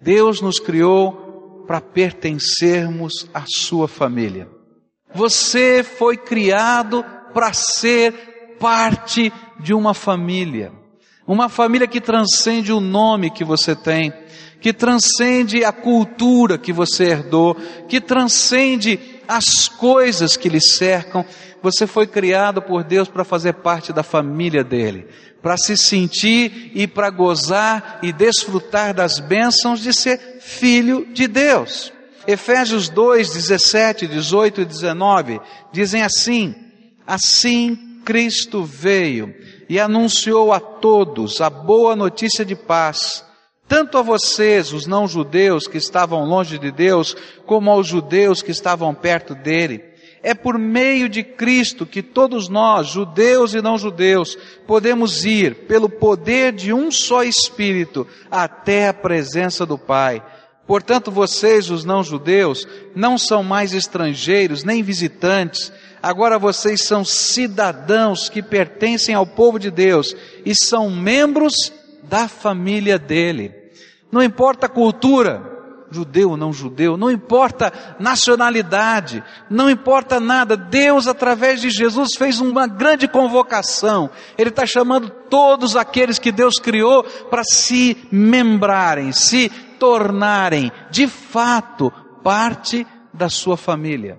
Deus nos criou para pertencermos à sua família. Você foi criado para ser parte de uma família. Uma família que transcende o nome que você tem, que transcende a cultura que você herdou, que transcende as coisas que lhe cercam. Você foi criado por Deus para fazer parte da família dele, para se sentir e para gozar e desfrutar das bênçãos de ser filho de Deus. Efésios 2, 17, 18 e 19 dizem assim: Assim Cristo veio e anunciou a todos a boa notícia de paz, tanto a vocês, os não-judeus que estavam longe de Deus, como aos judeus que estavam perto dele. É por meio de Cristo que todos nós, judeus e não-judeus, podemos ir, pelo poder de um só Espírito, até a presença do Pai. Portanto, vocês, os não-judeus, não são mais estrangeiros nem visitantes, agora vocês são cidadãos que pertencem ao povo de Deus e são membros da família dele. Não importa a cultura, judeu ou não judeu, não importa nacionalidade, não importa nada. Deus, através de Jesus, fez uma grande convocação. Ele está chamando todos aqueles que Deus criou para se membrarem, se tornarem de fato parte da sua família.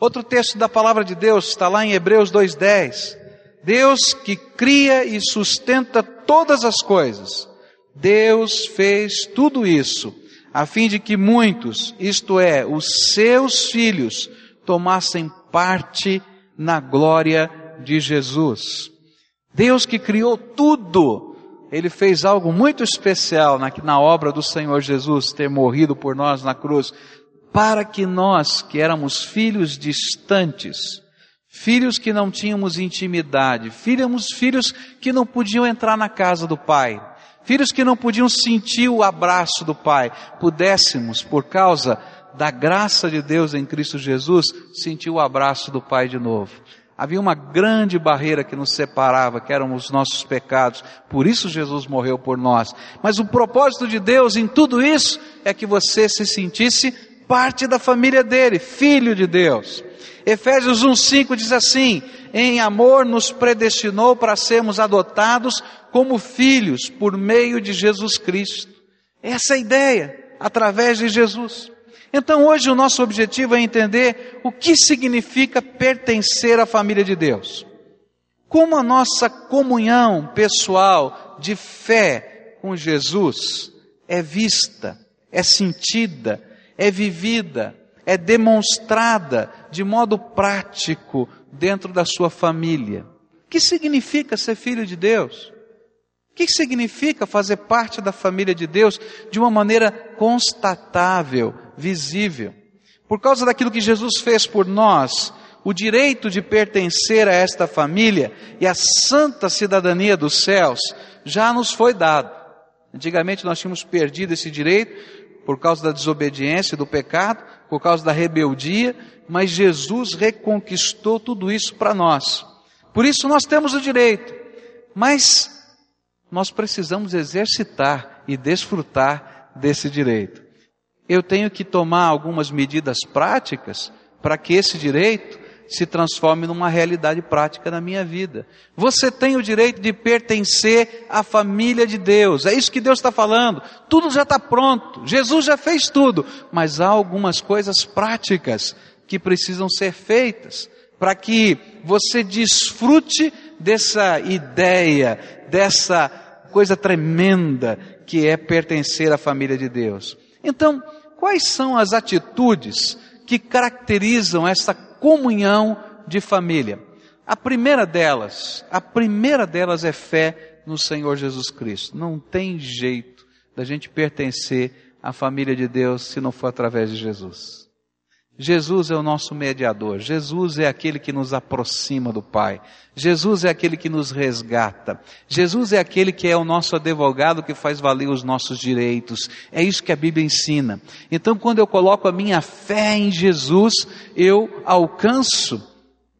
Outro texto da palavra de Deus está lá em Hebreus 2:10. Deus que cria e sustenta todas as coisas. Deus fez tudo isso a fim de que muitos, isto é, os seus filhos, tomassem parte na glória de Jesus. Deus que criou tudo, Ele fez algo muito especial na, na obra do Senhor Jesus, ter morrido por nós na cruz, para que nós, que éramos filhos distantes, filhos que não tínhamos intimidade, filhos, filhos que não podiam entrar na casa do Pai, filhos que não podiam sentir o abraço do Pai, pudéssemos, por causa da graça de Deus em Cristo Jesus, sentir o abraço do Pai de novo. Havia uma grande barreira que nos separava, que eram os nossos pecados. Por isso Jesus morreu por nós. Mas o propósito de Deus em tudo isso é que você se sentisse parte da família dele, filho de Deus. Efésios 1:5 diz assim: "Em amor nos predestinou para sermos adotados como filhos por meio de Jesus Cristo". Essa é a ideia, através de Jesus. Então hoje o nosso objetivo é entender o que significa pertencer à família de Deus. Como a nossa comunhão pessoal de fé com Jesus é vista, é sentida, é vivida, é demonstrada de modo prático dentro da sua família. O que significa ser filho de Deus? Que significa fazer parte da família de Deus de uma maneira constatável, visível? Por causa daquilo que Jesus fez por nós, o direito de pertencer a esta família e a santa cidadania dos céus já nos foi dado. Antigamente nós tínhamos perdido esse direito por causa da desobediência, do pecado, por causa da rebeldia, mas Jesus reconquistou tudo isso para nós. Por isso nós temos o direito, mas nós precisamos exercitar e desfrutar desse direito. Eu tenho que tomar algumas medidas práticas para que esse direito se transforme numa realidade prática na minha vida. Você tem o direito de pertencer à família de Deus. É isso que Deus está falando. Tudo já está pronto. Jesus já fez tudo. Mas há algumas coisas práticas que precisam ser feitas para que você desfrute dessa ideia, dessa coisa tremenda que é pertencer à família de Deus. Então, quais são as atitudes que caracterizam essa comunhão de família. A primeira delas, a primeira delas é fé no Senhor Jesus Cristo. Não tem jeito da gente pertencer à família de Deus se não for através de Jesus. Jesus é o nosso mediador, Jesus é aquele que nos aproxima do Pai, Jesus é aquele que nos resgata, Jesus é aquele que é o nosso advogado que faz valer os nossos direitos. É isso que a Bíblia ensina. Então, quando eu coloco a minha fé em Jesus, eu alcanço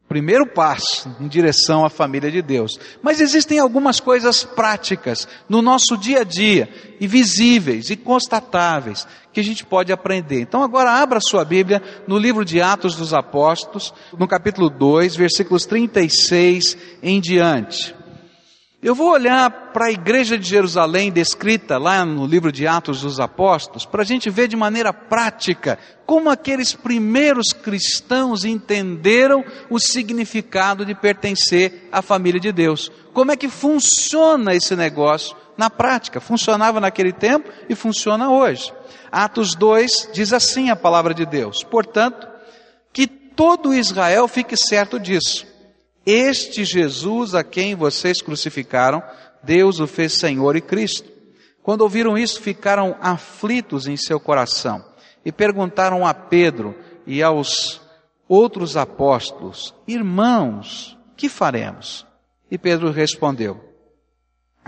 Primeiro passo em direção à família de Deus. Mas existem algumas coisas práticas no nosso dia a dia, e visíveis e constatáveis, que a gente pode aprender. Então agora abra sua Bíblia no livro de Atos dos Apóstolos, no capítulo 2, versículos 36 em diante. Eu vou olhar para a igreja de Jerusalém descrita lá no livro de Atos dos Apóstolos, para a gente ver de maneira prática como aqueles primeiros cristãos entenderam o significado de pertencer à família de Deus. Como é que funciona esse negócio na prática? Funcionava naquele tempo e funciona hoje. Atos 2 diz assim a palavra de Deus: portanto, que todo Israel fique certo disso este Jesus a quem vocês crucificaram, Deus o fez Senhor e Cristo. Quando ouviram isso, ficaram aflitos em seu coração e perguntaram a Pedro e aos outros apóstolos: Irmãos, que faremos? E Pedro respondeu: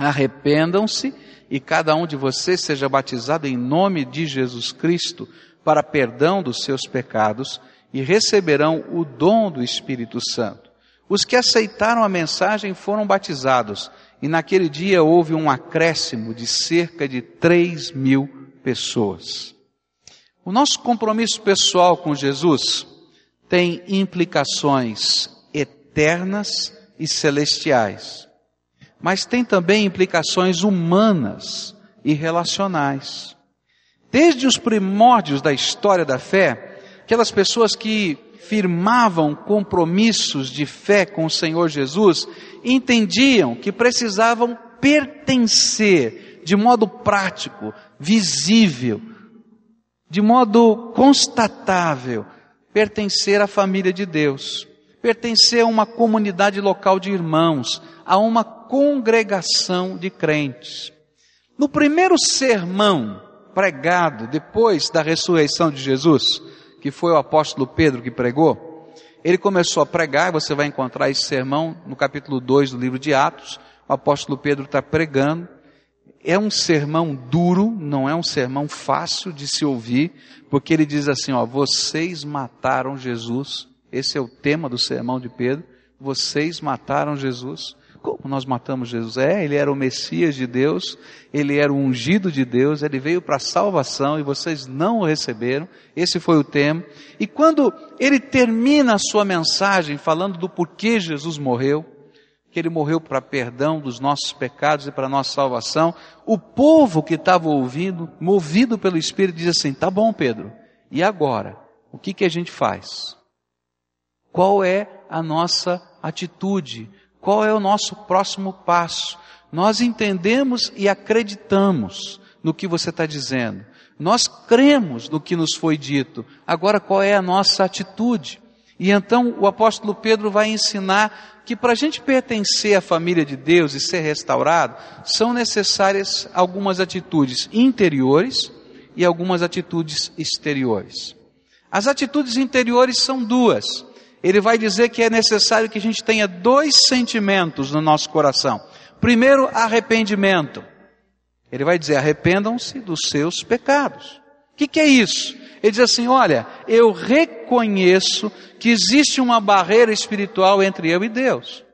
Arrependam-se e cada um de vocês seja batizado em nome de Jesus Cristo para perdão dos seus pecados e receberão o dom do Espírito Santo. Os que aceitaram a mensagem foram batizados, e naquele dia houve um acréscimo de cerca de 3 mil pessoas. O nosso compromisso pessoal com Jesus tem implicações eternas e celestiais, mas tem também implicações humanas e relacionais. Desde os primórdios da história da fé, aquelas pessoas que firmavam compromissos de fé com o Senhor Jesus, entendiam que precisavam pertencer de modo prático, visível, de modo constatável, pertencer à família de Deus, pertencer a uma comunidade local de irmãos, a uma congregação de crentes. No primeiro sermão pregado depois da ressurreição de Jesus, que foi o apóstolo Pedro que pregou, ele começou a pregar, você vai encontrar esse sermão no capítulo 2 do livro de Atos, o apóstolo Pedro está pregando, é um sermão duro, não é um sermão fácil de se ouvir, porque ele diz assim, ó, vocês mataram Jesus, esse é o tema do sermão de Pedro, vocês mataram Jesus, como nós matamos Jesus? É, ele era o Messias de Deus, ele era o ungido de Deus, ele veio para a salvação e vocês não o receberam. Esse foi o tema. E quando ele termina a sua mensagem falando do porquê Jesus morreu, que ele morreu para perdão dos nossos pecados e para nossa salvação, o povo que estava ouvindo, movido pelo Espírito, diz assim: tá bom, Pedro, e agora? O que, que a gente faz? Qual é a nossa atitude? Qual é o nosso próximo passo? Nós entendemos e acreditamos no que você está dizendo. Nós cremos no que nos foi dito. Agora, qual é a nossa atitude? E então o apóstolo Pedro vai ensinar que para a gente pertencer à família de Deus e ser restaurado, são necessárias algumas atitudes interiores e algumas atitudes exteriores. As atitudes interiores são duas ele vai dizer que é necessário que a gente tenha dois sentimentos no nosso coração. Primeiro, arrependimento. Ele vai dizer: arrependam-se dos seus pecados. O que, que é isso? Ele diz assim: olha, eu reconheço que existe uma barreira espiritual entre eu e Deus.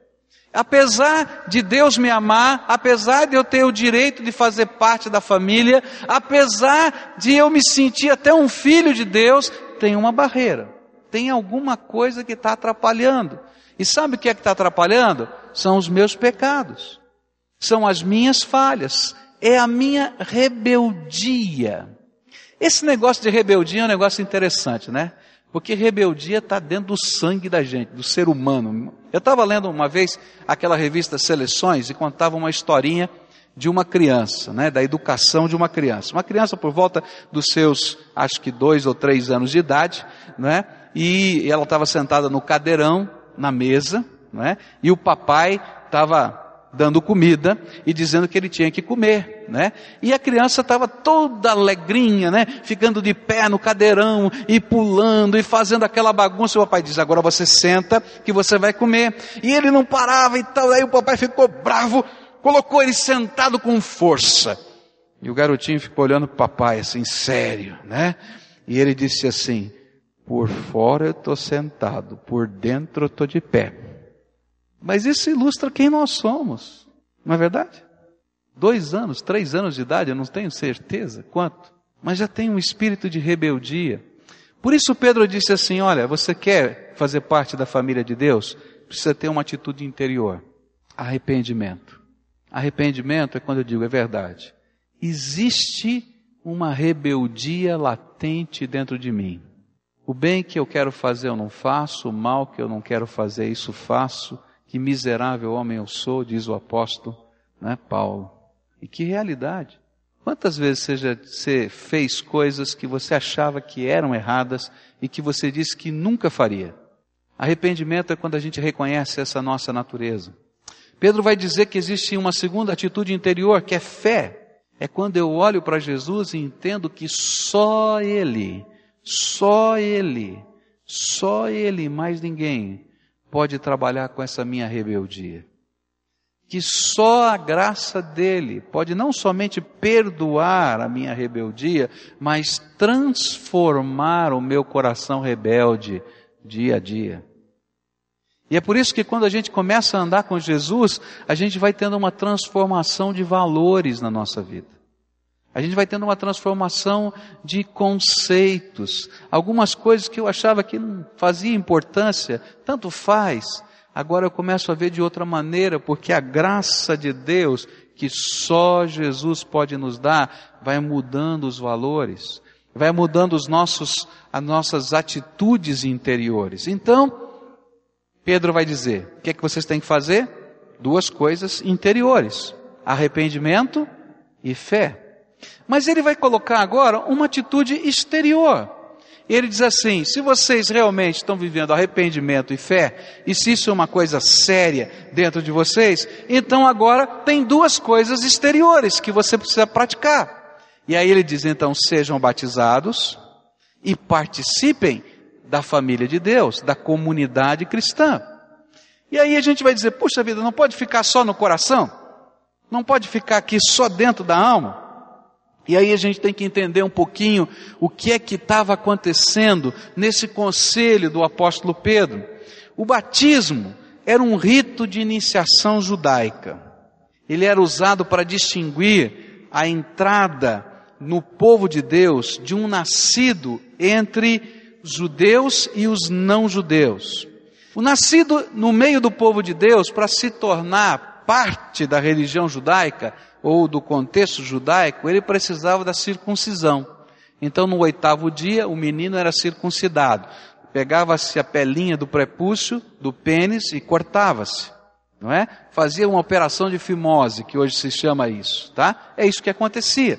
Apesar de Deus me amar, apesar de eu ter o direito de fazer parte da família, apesar de eu me sentir até um filho de Deus, tem uma barreira tem alguma coisa que está atrapalhando. E sabe o que é que está atrapalhando? São os meus pecados, são as minhas falhas, é a minha rebeldia. Esse negócio de rebeldia é um negócio interessante, né? Porque rebeldia está dentro do sangue da gente, do ser humano. Eu estava lendo uma vez aquela revista Seleções e contava uma historinha de uma criança, né, da educação de uma criança. Uma criança por volta dos seus, acho que dois ou três anos de idade, né, e ela estava sentada no cadeirão, na mesa, né, e o papai estava dando comida e dizendo que ele tinha que comer, né? E a criança estava toda alegrinha, né? Ficando de pé no cadeirão e pulando e fazendo aquela bagunça. O papai diz: agora você senta que você vai comer. E ele não parava e tal. Aí o papai ficou bravo, colocou ele sentado com força. E o garotinho ficou olhando o papai assim, sério, né? E ele disse assim: Por fora eu estou sentado, por dentro eu estou de pé. Mas isso ilustra quem nós somos, não é verdade? Dois anos, três anos de idade, eu não tenho certeza quanto, mas já tem um espírito de rebeldia. Por isso Pedro disse assim: Olha, você quer fazer parte da família de Deus? Precisa ter uma atitude interior, arrependimento. Arrependimento é quando eu digo é verdade. Existe uma rebeldia latente dentro de mim. O bem que eu quero fazer eu não faço, o mal que eu não quero fazer isso faço. Que miserável homem eu sou, diz o apóstolo, né, Paulo. E que realidade. Quantas vezes você, você fez coisas que você achava que eram erradas e que você disse que nunca faria? Arrependimento é quando a gente reconhece essa nossa natureza. Pedro vai dizer que existe uma segunda atitude interior, que é fé. É quando eu olho para Jesus e entendo que só Ele, só Ele, só Ele, mais ninguém, pode trabalhar com essa minha rebeldia. Que só a graça dele pode não somente perdoar a minha rebeldia, mas transformar o meu coração rebelde dia a dia. E é por isso que quando a gente começa a andar com Jesus, a gente vai tendo uma transformação de valores na nossa vida. A gente vai tendo uma transformação de conceitos. Algumas coisas que eu achava que não fazia importância, tanto faz. Agora eu começo a ver de outra maneira, porque a graça de Deus, que só Jesus pode nos dar, vai mudando os valores, vai mudando os nossos, as nossas atitudes interiores. Então, Pedro vai dizer: o que é que vocês têm que fazer? Duas coisas interiores: arrependimento e fé. Mas ele vai colocar agora uma atitude exterior. Ele diz assim: se vocês realmente estão vivendo arrependimento e fé, e se isso é uma coisa séria dentro de vocês, então agora tem duas coisas exteriores que você precisa praticar. E aí ele diz: então sejam batizados e participem da família de Deus, da comunidade cristã. E aí a gente vai dizer: puxa vida, não pode ficar só no coração? Não pode ficar aqui só dentro da alma? E aí a gente tem que entender um pouquinho o que é que estava acontecendo nesse conselho do apóstolo Pedro. O batismo era um rito de iniciação judaica. Ele era usado para distinguir a entrada no povo de Deus de um nascido entre judeus e os não judeus. O nascido no meio do povo de Deus, para se tornar parte da religião judaica, ou do contexto judaico, ele precisava da circuncisão. Então, no oitavo dia, o menino era circuncidado. Pegava-se a pelinha do prepúcio, do pênis e cortava-se. Não é? Fazia uma operação de fimose, que hoje se chama isso, tá? É isso que acontecia.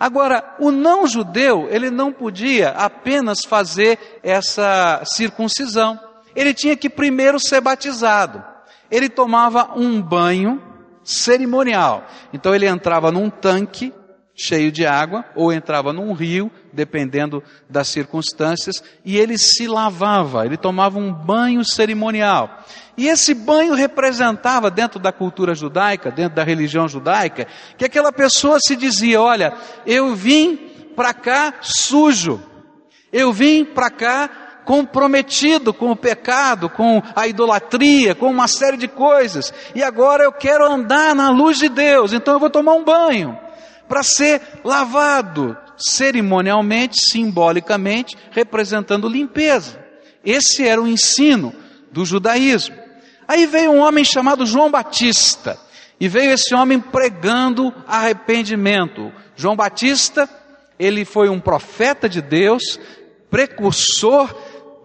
Agora, o não judeu, ele não podia apenas fazer essa circuncisão. Ele tinha que primeiro ser batizado. Ele tomava um banho cerimonial. Então ele entrava num tanque cheio de água ou entrava num rio, dependendo das circunstâncias, e ele se lavava, ele tomava um banho cerimonial. E esse banho representava dentro da cultura judaica, dentro da religião judaica, que aquela pessoa se dizia: "Olha, eu vim para cá sujo. Eu vim para cá comprometido com o pecado, com a idolatria, com uma série de coisas. E agora eu quero andar na luz de Deus, então eu vou tomar um banho para ser lavado cerimonialmente, simbolicamente, representando limpeza. Esse era o ensino do judaísmo. Aí veio um homem chamado João Batista, e veio esse homem pregando arrependimento. João Batista, ele foi um profeta de Deus, precursor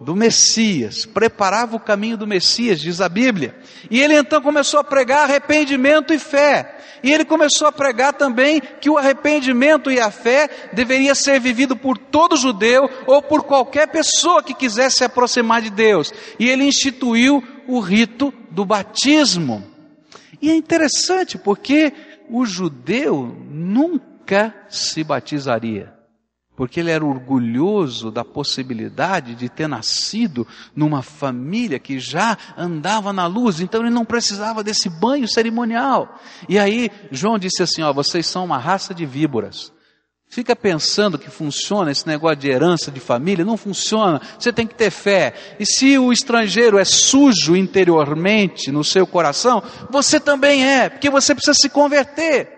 do Messias, preparava o caminho do Messias, diz a Bíblia. E ele então começou a pregar arrependimento e fé. E ele começou a pregar também que o arrependimento e a fé deveria ser vivido por todo judeu ou por qualquer pessoa que quisesse se aproximar de Deus. E ele instituiu o rito do batismo. E é interessante porque o judeu nunca se batizaria porque ele era orgulhoso da possibilidade de ter nascido numa família que já andava na luz, então ele não precisava desse banho cerimonial. E aí João disse assim: Ó, vocês são uma raça de víboras. Fica pensando que funciona esse negócio de herança de família, não funciona. Você tem que ter fé. E se o estrangeiro é sujo interiormente no seu coração, você também é, porque você precisa se converter.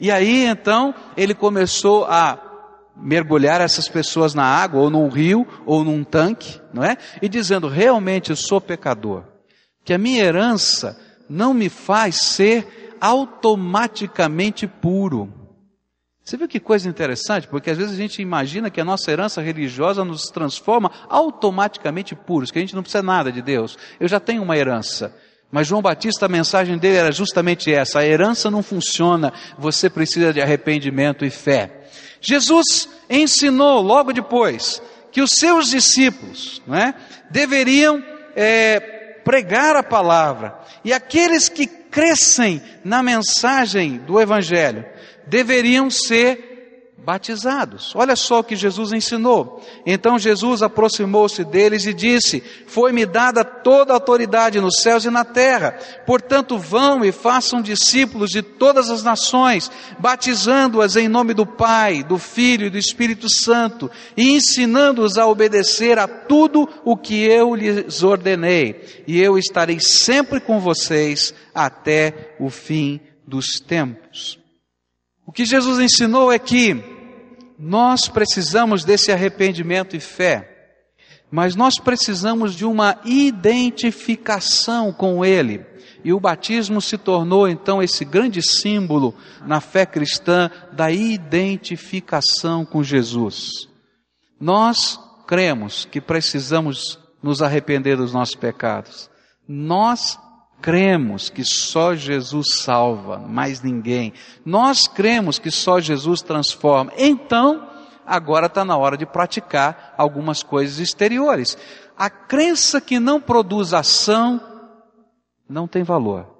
E aí então ele começou a mergulhar essas pessoas na água, ou num rio, ou num tanque, não é? E dizendo: realmente eu sou pecador, que a minha herança não me faz ser automaticamente puro. Você viu que coisa interessante? Porque às vezes a gente imagina que a nossa herança religiosa nos transforma automaticamente puros, que a gente não precisa nada de Deus. Eu já tenho uma herança. Mas João Batista, a mensagem dele era justamente essa: a herança não funciona, você precisa de arrependimento e fé. Jesus ensinou logo depois que os seus discípulos né, deveriam é, pregar a palavra, e aqueles que crescem na mensagem do Evangelho deveriam ser batizados. Olha só o que Jesus ensinou. Então Jesus aproximou-se deles e disse: Foi-me dada toda a autoridade nos céus e na terra. Portanto, vão e façam discípulos de todas as nações, batizando-as em nome do Pai, do Filho e do Espírito Santo, e ensinando-os a obedecer a tudo o que eu lhes ordenei. E eu estarei sempre com vocês até o fim dos tempos. O que Jesus ensinou é que nós precisamos desse arrependimento e fé, mas nós precisamos de uma identificação com Ele. E o batismo se tornou então esse grande símbolo na fé cristã da identificação com Jesus. Nós cremos que precisamos nos arrepender dos nossos pecados. Nós cremos que só Jesus salva, mais ninguém. Nós cremos que só Jesus transforma. Então, agora está na hora de praticar algumas coisas exteriores. A crença que não produz ação não tem valor.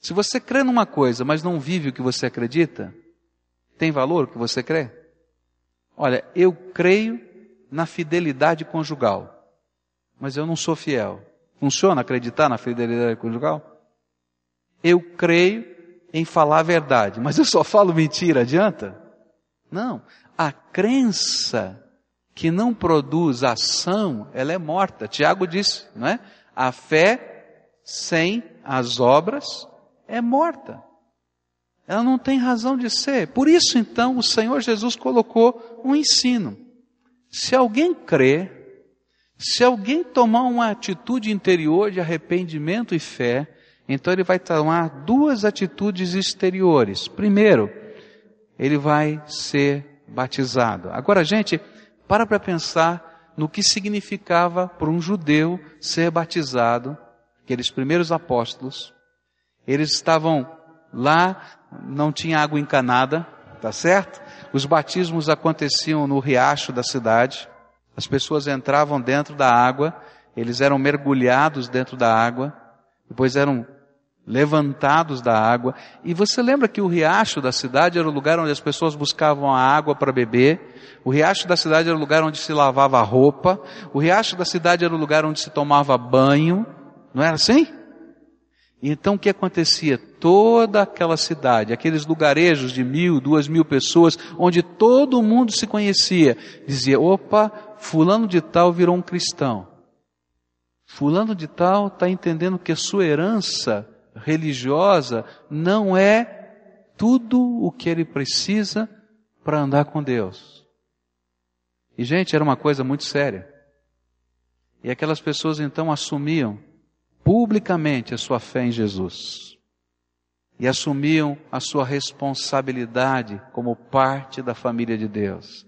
Se você crê numa coisa, mas não vive o que você acredita, tem valor o que você crê? Olha, eu creio na fidelidade conjugal, mas eu não sou fiel. Funciona acreditar na fidelidade conjugal? Eu creio em falar a verdade, mas eu só falo mentira, adianta? Não. A crença que não produz ação, ela é morta. Tiago disse, não é? A fé sem as obras é morta. Ela não tem razão de ser. Por isso, então, o Senhor Jesus colocou um ensino. Se alguém crê se alguém tomar uma atitude interior de arrependimento e fé, então ele vai tomar duas atitudes exteriores. Primeiro, ele vai ser batizado. Agora, gente, para para pensar no que significava para um judeu ser batizado, aqueles primeiros apóstolos. Eles estavam lá, não tinha água encanada, tá certo? Os batismos aconteciam no riacho da cidade. As pessoas entravam dentro da água, eles eram mergulhados dentro da água, depois eram levantados da água. E você lembra que o riacho da cidade era o lugar onde as pessoas buscavam a água para beber, o riacho da cidade era o lugar onde se lavava a roupa, o riacho da cidade era o lugar onde se tomava banho, não era assim? Então o que acontecia? Toda aquela cidade, aqueles lugarejos de mil, duas mil pessoas, onde todo mundo se conhecia, dizia: opa, fulano de tal virou um cristão. Fulano de tal está entendendo que a sua herança religiosa não é tudo o que ele precisa para andar com Deus. E, gente, era uma coisa muito séria. E aquelas pessoas então assumiam publicamente a sua fé em Jesus. E assumiam a sua responsabilidade como parte da família de Deus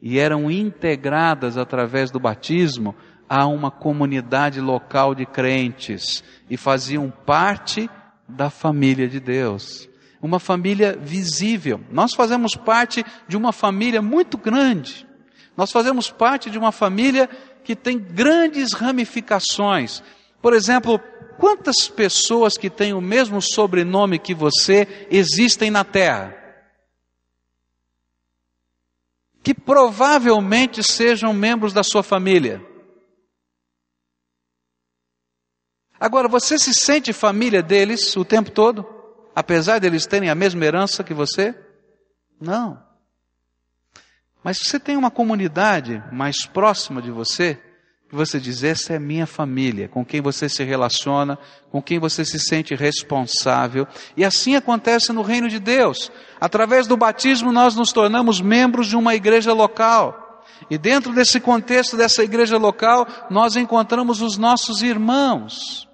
e eram integradas através do batismo a uma comunidade local de crentes e faziam parte da família de Deus. Uma família visível. Nós fazemos parte de uma família muito grande. Nós fazemos parte de uma família que tem grandes ramificações. Por exemplo, quantas pessoas que têm o mesmo sobrenome que você existem na Terra? Que provavelmente sejam membros da sua família. Agora, você se sente família deles o tempo todo? Apesar deles terem a mesma herança que você? Não. Mas você tem uma comunidade mais próxima de você, você diz: essa é minha família, com quem você se relaciona, com quem você se sente responsável. E assim acontece no reino de Deus. Através do batismo, nós nos tornamos membros de uma igreja local. E dentro desse contexto dessa igreja local, nós encontramos os nossos irmãos.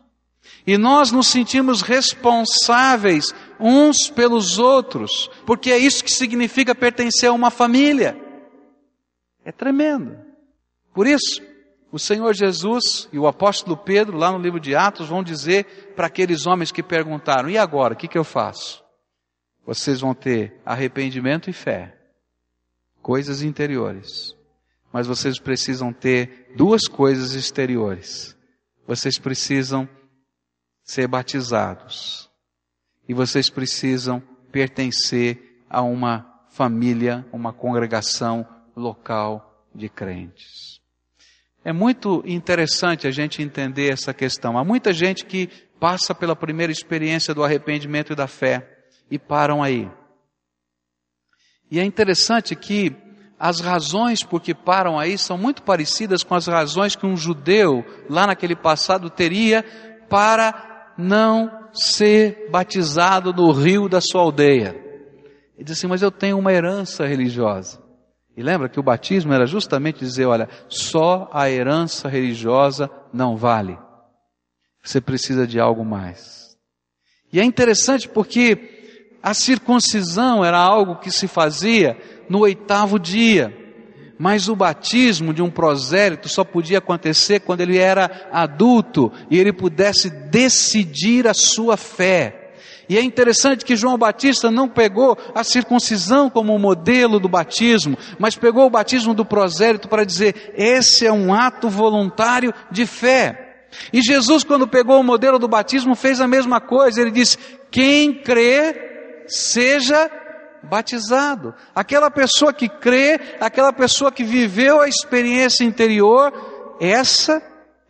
E nós nos sentimos responsáveis uns pelos outros, porque é isso que significa pertencer a uma família. É tremendo. Por isso, o Senhor Jesus e o apóstolo Pedro, lá no livro de Atos, vão dizer para aqueles homens que perguntaram: e agora, o que, que eu faço? Vocês vão ter arrependimento e fé, coisas interiores. Mas vocês precisam ter duas coisas exteriores. Vocês precisam ser batizados. E vocês precisam pertencer a uma família, uma congregação local de crentes. É muito interessante a gente entender essa questão. Há muita gente que passa pela primeira experiência do arrependimento e da fé e param aí. E é interessante que as razões por que param aí são muito parecidas com as razões que um judeu lá naquele passado teria para não ser batizado no rio da sua aldeia. Ele diz assim, mas eu tenho uma herança religiosa. E lembra que o batismo era justamente dizer, olha, só a herança religiosa não vale. Você precisa de algo mais. E é interessante porque a circuncisão era algo que se fazia no oitavo dia. Mas o batismo de um prosélito só podia acontecer quando ele era adulto e ele pudesse decidir a sua fé. E é interessante que João Batista não pegou a circuncisão como modelo do batismo, mas pegou o batismo do prosélito para dizer: esse é um ato voluntário de fé. E Jesus, quando pegou o modelo do batismo, fez a mesma coisa. Ele disse: quem crê, seja batizado. Aquela pessoa que crê, aquela pessoa que viveu a experiência interior, essa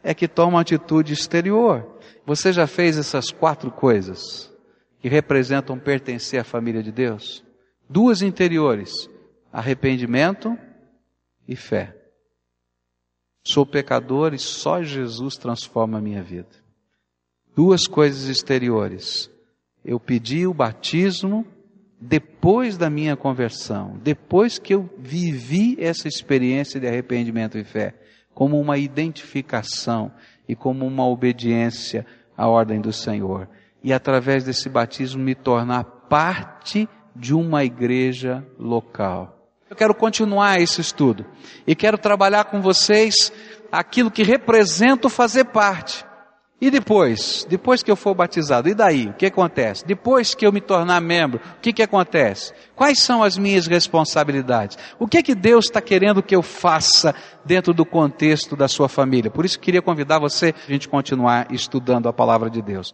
é que toma atitude exterior. Você já fez essas quatro coisas? Que representam pertencer à família de Deus? Duas interiores: arrependimento e fé. Sou pecador e só Jesus transforma a minha vida. Duas coisas exteriores. Eu pedi o batismo depois da minha conversão, depois que eu vivi essa experiência de arrependimento e fé, como uma identificação e como uma obediência à ordem do Senhor e através desse batismo me tornar parte de uma igreja local. Eu quero continuar esse estudo e quero trabalhar com vocês aquilo que representa fazer parte. E depois, depois que eu for batizado, e daí? O que acontece? Depois que eu me tornar membro, o que, que acontece? Quais são as minhas responsabilidades? O que que Deus está querendo que eu faça dentro do contexto da sua família? Por isso queria convidar você a gente continuar estudando a palavra de Deus.